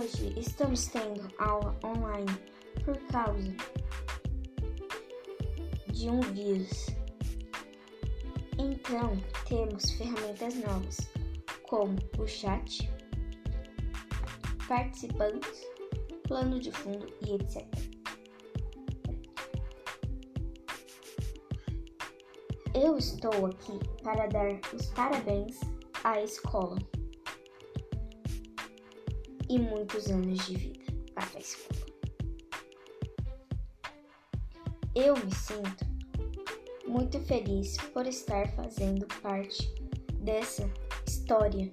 estamos tendo aula online por causa de um vírus. Então, temos ferramentas novas, como o chat, participantes, plano de fundo e etc. Eu estou aqui para dar os parabéns à escola e muitos anos de vida a escola. Eu me sinto muito feliz por estar fazendo parte dessa história